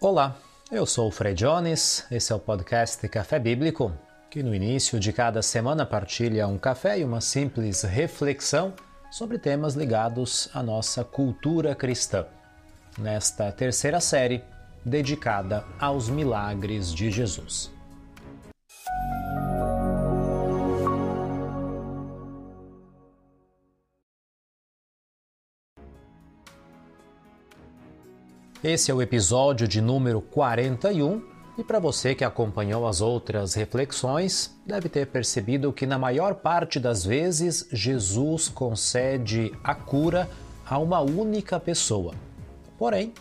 Olá, eu sou o Fred Jones, esse é o podcast Café Bíblico, que no início de cada semana partilha um café e uma simples reflexão sobre temas ligados à nossa cultura cristã. Nesta terceira série, dedicada aos milagres de Jesus. Esse é o episódio de número 41 e para você que acompanhou as outras reflexões, deve ter percebido que na maior parte das vezes Jesus concede a cura a uma única pessoa. Porém,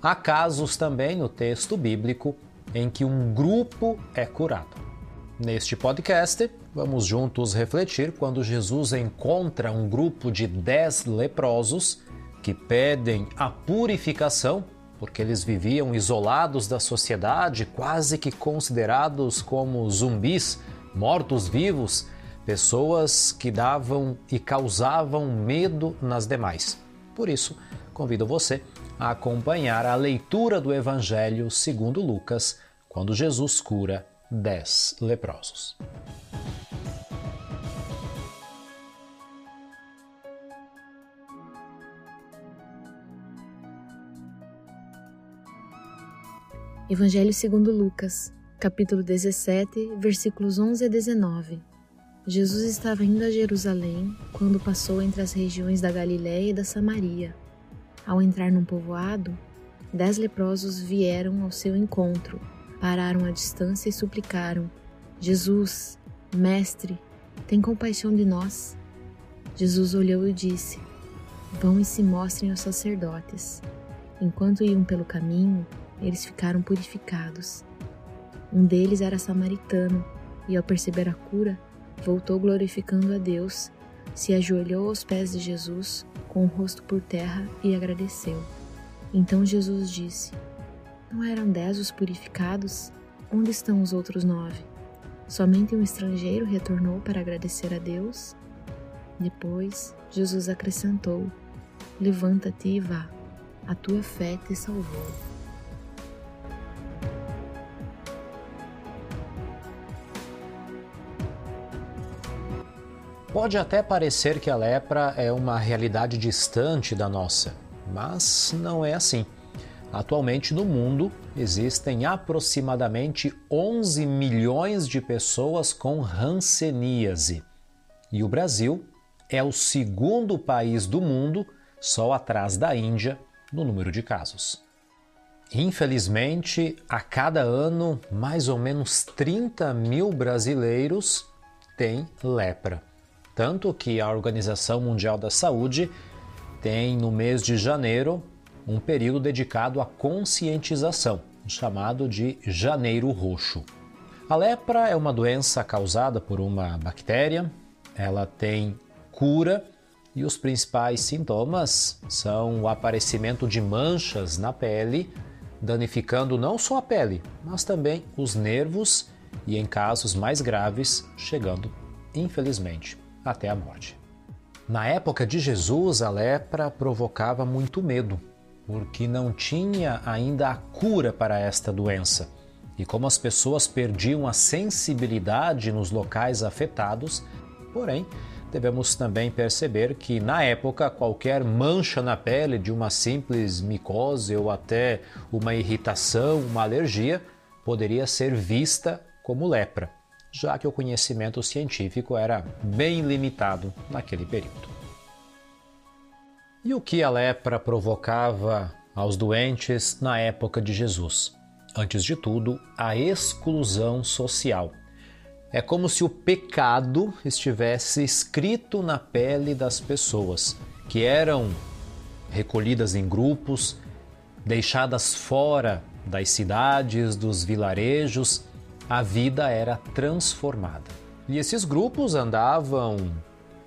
há casos também no texto bíblico em que um grupo é curado. Neste podcast, vamos juntos refletir quando Jesus encontra um grupo de dez leprosos que pedem a purificação porque eles viviam isolados da sociedade, quase que considerados como zumbis, mortos-vivos, pessoas que davam e causavam medo nas demais. Por isso, convido você a acompanhar a leitura do Evangelho segundo Lucas, quando Jesus cura dez leprosos. Evangelho segundo Lucas, capítulo 17, versículos 11 a 19. Jesus estava indo a Jerusalém quando passou entre as regiões da Galiléia e da Samaria. Ao entrar num povoado, dez leprosos vieram ao seu encontro, pararam à distância e suplicaram: Jesus, mestre, tem compaixão de nós. Jesus olhou e disse: Vão e se mostrem aos sacerdotes. Enquanto iam pelo caminho, eles ficaram purificados. Um deles era samaritano e, ao perceber a cura, voltou glorificando a Deus, se ajoelhou aos pés de Jesus, com o rosto por terra e agradeceu. Então Jesus disse: Não eram dez os purificados? Onde estão os outros nove? Somente um estrangeiro retornou para agradecer a Deus? Depois, Jesus acrescentou: Levanta-te e vá, a tua fé te salvou. Pode até parecer que a lepra é uma realidade distante da nossa, mas não é assim. Atualmente no mundo existem aproximadamente 11 milhões de pessoas com hanseníase. E o Brasil é o segundo país do mundo, só atrás da Índia, no número de casos. Infelizmente, a cada ano, mais ou menos 30 mil brasileiros têm lepra. Tanto que a Organização Mundial da Saúde tem no mês de janeiro um período dedicado à conscientização, chamado de Janeiro Roxo. A lepra é uma doença causada por uma bactéria, ela tem cura e os principais sintomas são o aparecimento de manchas na pele, danificando não só a pele, mas também os nervos e, em casos mais graves, chegando, infelizmente, até a morte. Na época de Jesus, a lepra provocava muito medo, porque não tinha ainda a cura para esta doença. E como as pessoas perdiam a sensibilidade nos locais afetados, porém, devemos também perceber que na época qualquer mancha na pele de uma simples micose ou até uma irritação, uma alergia, poderia ser vista como lepra já que o conhecimento científico era bem limitado naquele período. E o que a lepra provocava aos doentes na época de Jesus? Antes de tudo, a exclusão social. É como se o pecado estivesse escrito na pele das pessoas, que eram recolhidas em grupos, deixadas fora das cidades, dos vilarejos a vida era transformada. E esses grupos andavam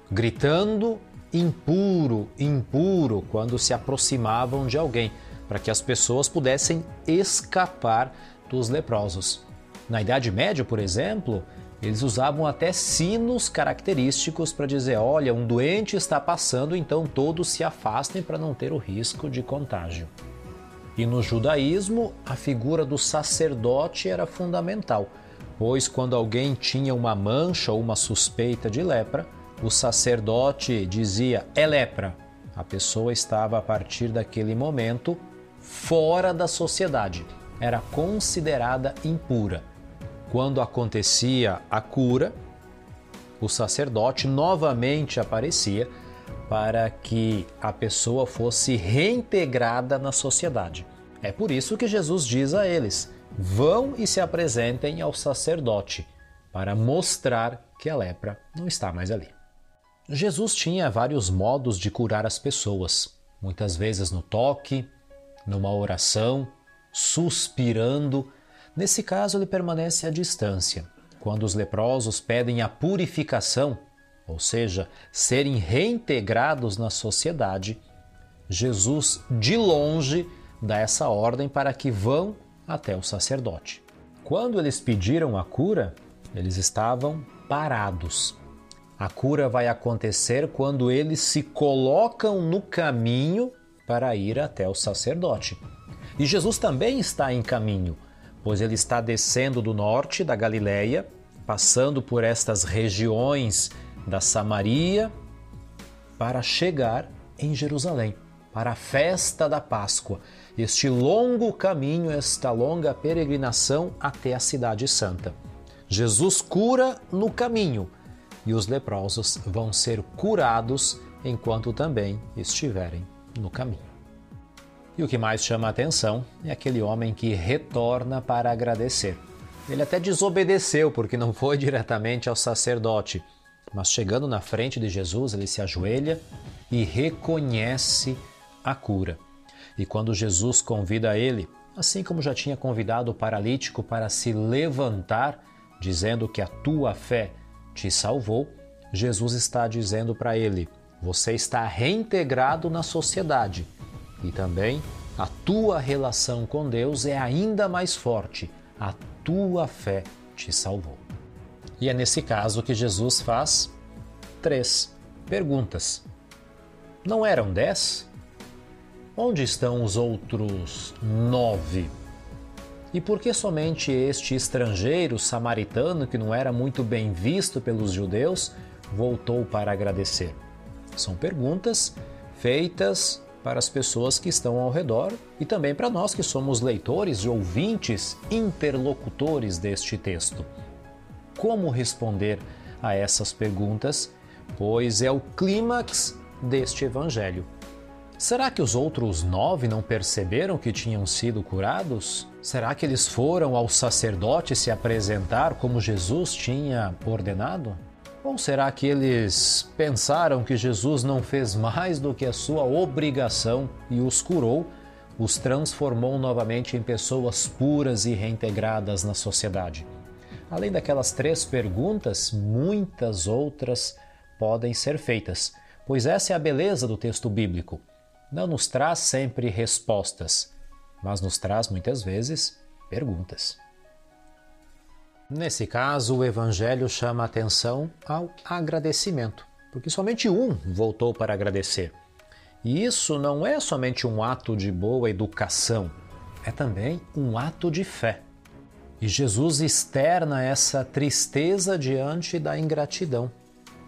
gritando impuro, impuro quando se aproximavam de alguém, para que as pessoas pudessem escapar dos leprosos. Na Idade Média, por exemplo, eles usavam até sinos característicos para dizer: olha, um doente está passando, então todos se afastem para não ter o risco de contágio. E no judaísmo, a figura do sacerdote era fundamental, pois quando alguém tinha uma mancha ou uma suspeita de lepra, o sacerdote dizia: é lepra. A pessoa estava a partir daquele momento fora da sociedade, era considerada impura. Quando acontecia a cura, o sacerdote novamente aparecia para que a pessoa fosse reintegrada na sociedade. É por isso que Jesus diz a eles: vão e se apresentem ao sacerdote, para mostrar que a lepra não está mais ali. Jesus tinha vários modos de curar as pessoas, muitas vezes no toque, numa oração, suspirando. Nesse caso, ele permanece à distância. Quando os leprosos pedem a purificação, ou seja, serem reintegrados na sociedade, Jesus, de longe, dá essa ordem para que vão até o sacerdote. Quando eles pediram a cura, eles estavam parados. A cura vai acontecer quando eles se colocam no caminho para ir até o sacerdote. E Jesus também está em caminho, pois ele está descendo do norte da Galileia, passando por estas regiões da Samaria, para chegar em Jerusalém, para a festa da Páscoa. Este longo caminho, esta longa peregrinação até a Cidade Santa. Jesus cura no caminho e os leprosos vão ser curados enquanto também estiverem no caminho. E o que mais chama a atenção é aquele homem que retorna para agradecer. Ele até desobedeceu porque não foi diretamente ao sacerdote, mas chegando na frente de Jesus, ele se ajoelha e reconhece a cura. E quando Jesus convida ele, assim como já tinha convidado o paralítico para se levantar, dizendo que a tua fé te salvou, Jesus está dizendo para ele: você está reintegrado na sociedade e também a tua relação com Deus é ainda mais forte. A tua fé te salvou. E é nesse caso que Jesus faz três perguntas. Não eram dez? Onde estão os outros nove? E por que somente este estrangeiro samaritano, que não era muito bem visto pelos judeus, voltou para agradecer? São perguntas feitas para as pessoas que estão ao redor e também para nós que somos leitores e ouvintes, interlocutores deste texto. Como responder a essas perguntas? Pois é o clímax deste evangelho. Será que os outros nove não perceberam que tinham sido curados? Será que eles foram ao sacerdote se apresentar como Jesus tinha ordenado? Ou será que eles pensaram que Jesus não fez mais do que a sua obrigação e os curou, os transformou novamente em pessoas puras e reintegradas na sociedade? Além daquelas três perguntas, muitas outras podem ser feitas, pois essa é a beleza do texto bíblico. Não nos traz sempre respostas, mas nos traz muitas vezes perguntas. Nesse caso, o Evangelho chama atenção ao agradecimento, porque somente um voltou para agradecer. E isso não é somente um ato de boa educação, é também um ato de fé. E Jesus externa essa tristeza diante da ingratidão,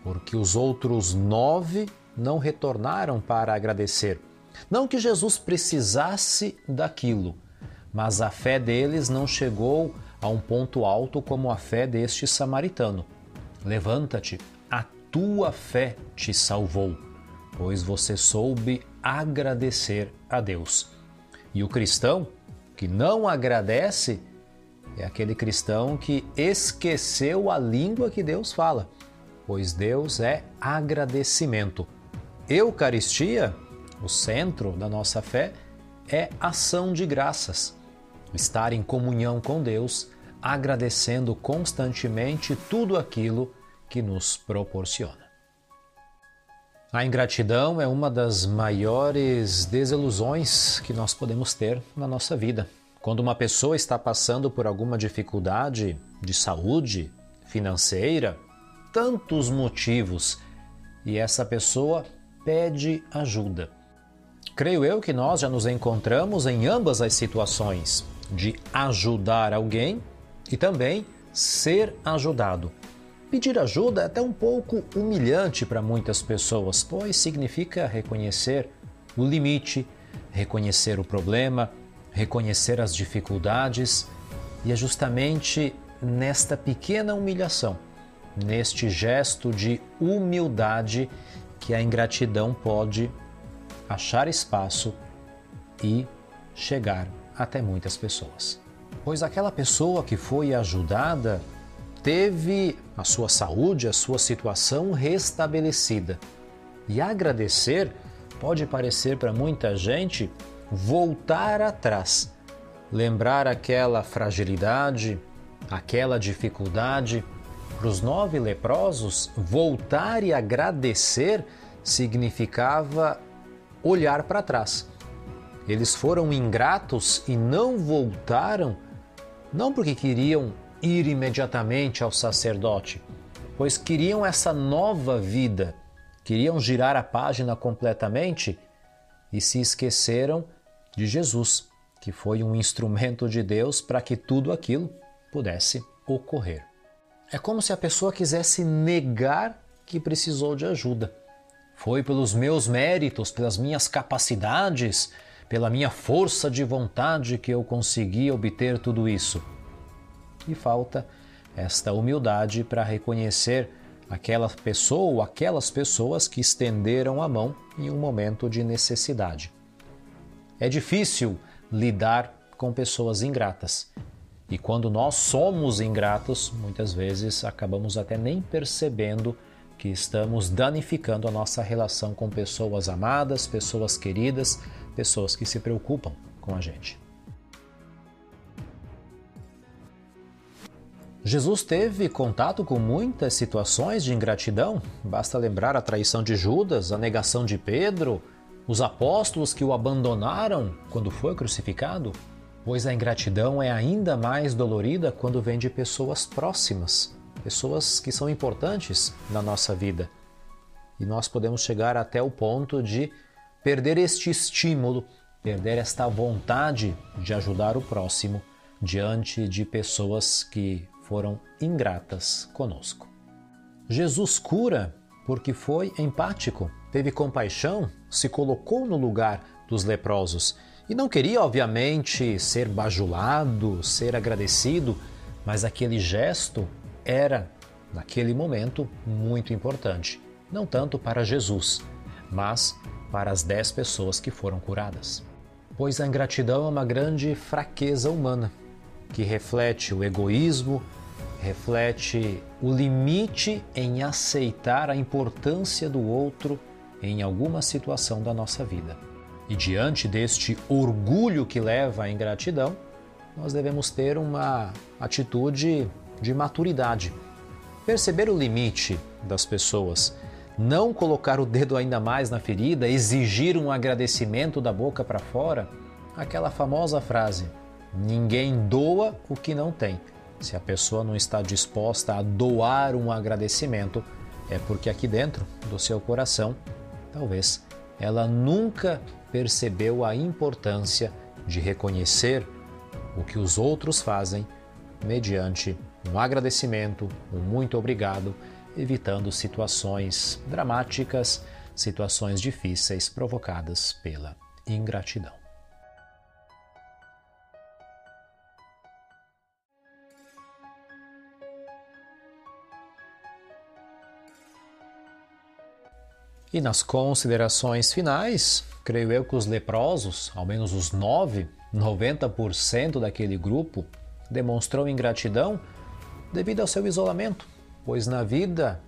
porque os outros nove não retornaram para agradecer. Não que Jesus precisasse daquilo, mas a fé deles não chegou a um ponto alto como a fé deste samaritano. Levanta-te, a tua fé te salvou, pois você soube agradecer a Deus. E o cristão que não agradece é aquele cristão que esqueceu a língua que Deus fala, pois Deus é agradecimento. Eucaristia, o centro da nossa fé, é ação de graças estar em comunhão com Deus, agradecendo constantemente tudo aquilo que nos proporciona. A ingratidão é uma das maiores desilusões que nós podemos ter na nossa vida. Quando uma pessoa está passando por alguma dificuldade de saúde, financeira, tantos motivos, e essa pessoa pede ajuda Creio eu que nós já nos encontramos em ambas as situações de ajudar alguém e também ser ajudado. Pedir ajuda é até um pouco humilhante para muitas pessoas, pois significa reconhecer o limite, reconhecer o problema, reconhecer as dificuldades, e é justamente nesta pequena humilhação, neste gesto de humildade, que a ingratidão pode achar espaço e chegar até muitas pessoas. Pois aquela pessoa que foi ajudada teve a sua saúde, a sua situação restabelecida. E agradecer pode parecer para muita gente voltar atrás, lembrar aquela fragilidade, aquela dificuldade. Para os nove leprosos, voltar e agradecer significava olhar para trás. Eles foram ingratos e não voltaram, não porque queriam ir imediatamente ao sacerdote, pois queriam essa nova vida, queriam girar a página completamente e se esqueceram de Jesus, que foi um instrumento de Deus para que tudo aquilo pudesse ocorrer. É como se a pessoa quisesse negar que precisou de ajuda. Foi pelos meus méritos, pelas minhas capacidades, pela minha força de vontade que eu consegui obter tudo isso. E falta esta humildade para reconhecer aquela pessoa ou aquelas pessoas que estenderam a mão em um momento de necessidade. É difícil lidar com pessoas ingratas. E quando nós somos ingratos, muitas vezes acabamos até nem percebendo que estamos danificando a nossa relação com pessoas amadas, pessoas queridas, pessoas que se preocupam com a gente. Jesus teve contato com muitas situações de ingratidão, basta lembrar a traição de Judas, a negação de Pedro, os apóstolos que o abandonaram quando foi crucificado, pois a ingratidão é ainda mais dolorida quando vem de pessoas próximas, pessoas que são importantes na nossa vida. E nós podemos chegar até o ponto de perder este estímulo, perder esta vontade de ajudar o próximo diante de pessoas que foram ingratas conosco. Jesus cura porque foi empático, teve compaixão, se colocou no lugar dos leprosos e não queria, obviamente, ser bajulado, ser agradecido, mas aquele gesto era, naquele momento, muito importante. Não tanto para Jesus, mas para as dez pessoas que foram curadas. Pois a ingratidão é uma grande fraqueza humana, que reflete o egoísmo, reflete o limite em aceitar a importância do outro em alguma situação da nossa vida. E diante deste orgulho que leva à ingratidão, nós devemos ter uma atitude de maturidade. Perceber o limite das pessoas, não colocar o dedo ainda mais na ferida, exigir um agradecimento da boca para fora, aquela famosa frase: ninguém doa o que não tem. Se a pessoa não está disposta a doar um agradecimento, é porque aqui dentro do seu coração, talvez ela nunca percebeu a importância de reconhecer o que os outros fazem mediante um agradecimento, um muito obrigado, evitando situações dramáticas, situações difíceis provocadas pela ingratidão. E nas considerações finais, creio eu que os leprosos, ao menos os 9, 90% daquele grupo, demonstrou ingratidão devido ao seu isolamento, pois na vida,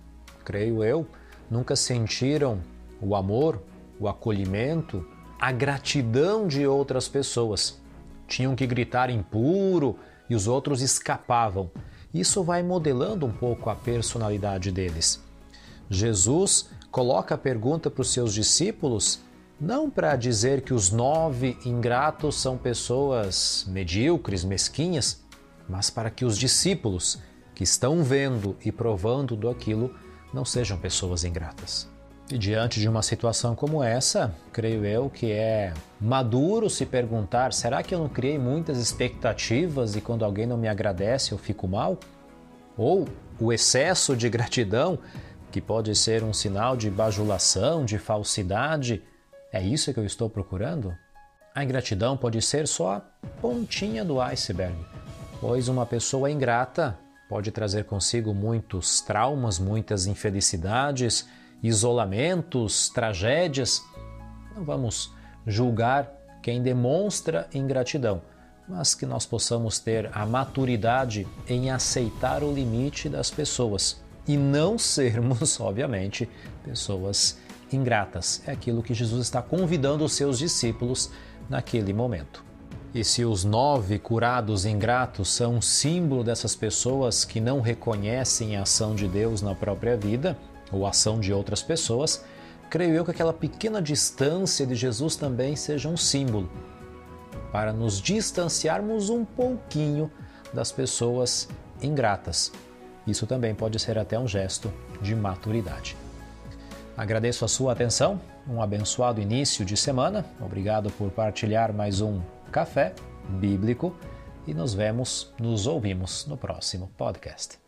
creio eu, nunca sentiram o amor, o acolhimento, a gratidão de outras pessoas. Tinham que gritar impuro e os outros escapavam. Isso vai modelando um pouco a personalidade deles. Jesus coloca a pergunta para os seus discípulos não para dizer que os nove ingratos são pessoas medíocres, mesquinhas, mas para que os discípulos que estão vendo e provando do aquilo não sejam pessoas ingratas. E diante de uma situação como essa, creio eu que é maduro se perguntar: será que eu não criei muitas expectativas e quando alguém não me agradece eu fico mal? Ou o excesso de gratidão, que pode ser um sinal de bajulação, de falsidade, é isso que eu estou procurando? A ingratidão pode ser só a pontinha do iceberg, pois uma pessoa ingrata pode trazer consigo muitos traumas, muitas infelicidades isolamentos, tragédias. Não vamos julgar quem demonstra ingratidão, mas que nós possamos ter a maturidade em aceitar o limite das pessoas e não sermos, obviamente, pessoas ingratas. É aquilo que Jesus está convidando os seus discípulos naquele momento. E se os nove curados ingratos são um símbolo dessas pessoas que não reconhecem a ação de Deus na própria vida, ou ação de outras pessoas, creio eu que aquela pequena distância de Jesus também seja um símbolo para nos distanciarmos um pouquinho das pessoas ingratas. Isso também pode ser até um gesto de maturidade. Agradeço a sua atenção, um abençoado início de semana. Obrigado por partilhar mais um café bíblico e nos vemos, nos ouvimos no próximo podcast.